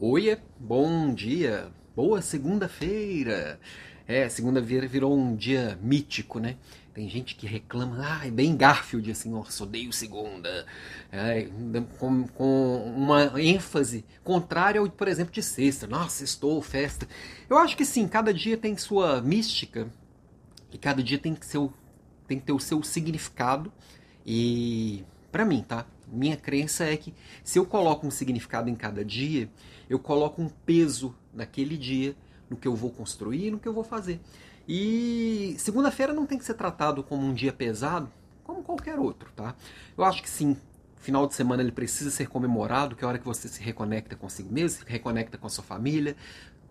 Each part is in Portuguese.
Oiê, bom dia, boa segunda-feira. É, segunda-feira virou um dia mítico, né? Tem gente que reclama, ah, é bem Garfield, assim, nossa, odeio segunda. É, com, com, uma ênfase contrária ao, por exemplo, de sexta. Nossa, estou, festa. Eu acho que sim, cada dia tem sua mística e cada dia tem que, tem que ter o seu significado. E, para mim, tá? Minha crença é que se eu coloco um significado em cada dia, eu coloco um peso naquele dia no que eu vou construir, no que eu vou fazer. E segunda-feira não tem que ser tratado como um dia pesado, como qualquer outro, tá? Eu acho que sim, final de semana ele precisa ser comemorado, que é a hora que você se reconecta consigo mesmo, se reconecta com a sua família,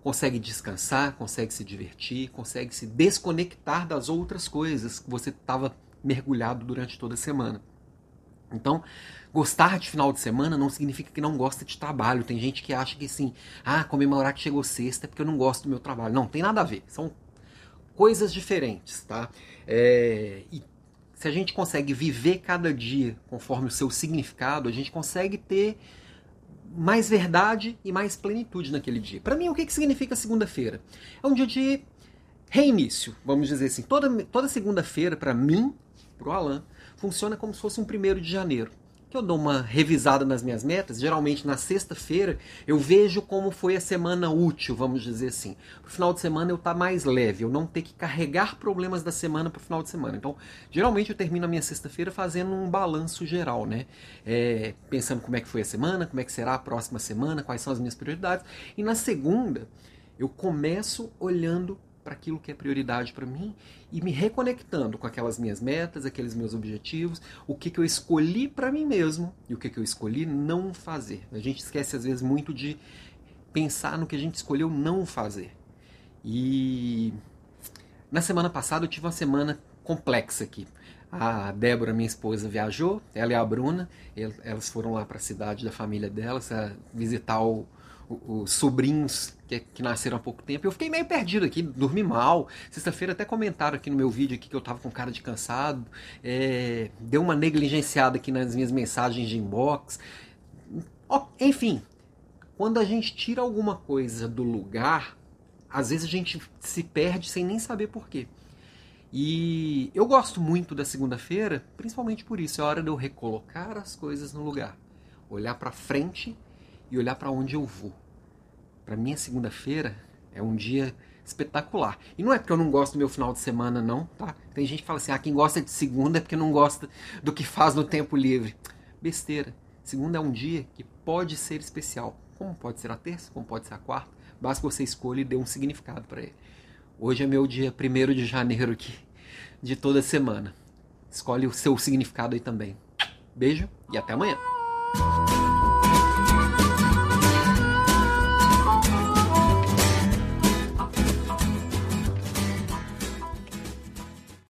consegue descansar, consegue se divertir, consegue se desconectar das outras coisas que você estava mergulhado durante toda a semana. Então, gostar de final de semana não significa que não gosta de trabalho. Tem gente que acha que assim, ah, comemorar que chegou sexta é porque eu não gosto do meu trabalho. Não, tem nada a ver. São coisas diferentes, tá? É, e se a gente consegue viver cada dia conforme o seu significado, a gente consegue ter mais verdade e mais plenitude naquele dia. Para mim, o que, que significa segunda-feira? É um dia de reinício, vamos dizer assim. Toda, toda segunda-feira, para mim, para o Alan, funciona como se fosse um primeiro de janeiro. Que eu dou uma revisada nas minhas metas, geralmente na sexta-feira eu vejo como foi a semana útil, vamos dizer assim. Pro final de semana eu tá mais leve, eu não ter que carregar problemas da semana pro final de semana. Então, geralmente eu termino a minha sexta-feira fazendo um balanço geral, né? É, pensando como é que foi a semana, como é que será a próxima semana, quais são as minhas prioridades. E na segunda, eu começo olhando para aquilo que é prioridade para mim e me reconectando com aquelas minhas metas, aqueles meus objetivos, o que, que eu escolhi para mim mesmo e o que, que eu escolhi não fazer. A gente esquece às vezes muito de pensar no que a gente escolheu não fazer. E na semana passada eu tive uma semana complexa aqui. A Débora, minha esposa, viajou, ela e a Bruna, elas foram lá para a cidade da família delas, visitar o, os sobrinhos que, que, nasceram há pouco tempo. Eu fiquei meio perdido aqui, dormi mal. Sexta-feira até comentaram aqui no meu vídeo aqui que eu tava com cara de cansado. É, deu uma negligenciada aqui nas minhas mensagens de inbox. Enfim, quando a gente tira alguma coisa do lugar, às vezes a gente se perde sem nem saber por quê. E eu gosto muito da segunda-feira, principalmente por isso. É hora de eu recolocar as coisas no lugar. Olhar para frente e olhar para onde eu vou. Para mim, a segunda-feira é um dia espetacular. E não é porque eu não gosto do meu final de semana, não, tá? Tem gente que fala assim: ah, quem gosta de segunda é porque não gosta do que faz no tempo livre. Besteira. Segunda é um dia que pode ser especial. Como pode ser a terça, como pode ser a quarta. Basta que você escolha e dê um significado para ele. Hoje é meu dia 1 de janeiro aqui, de toda semana. Escolhe o seu significado aí também. Beijo e até amanhã.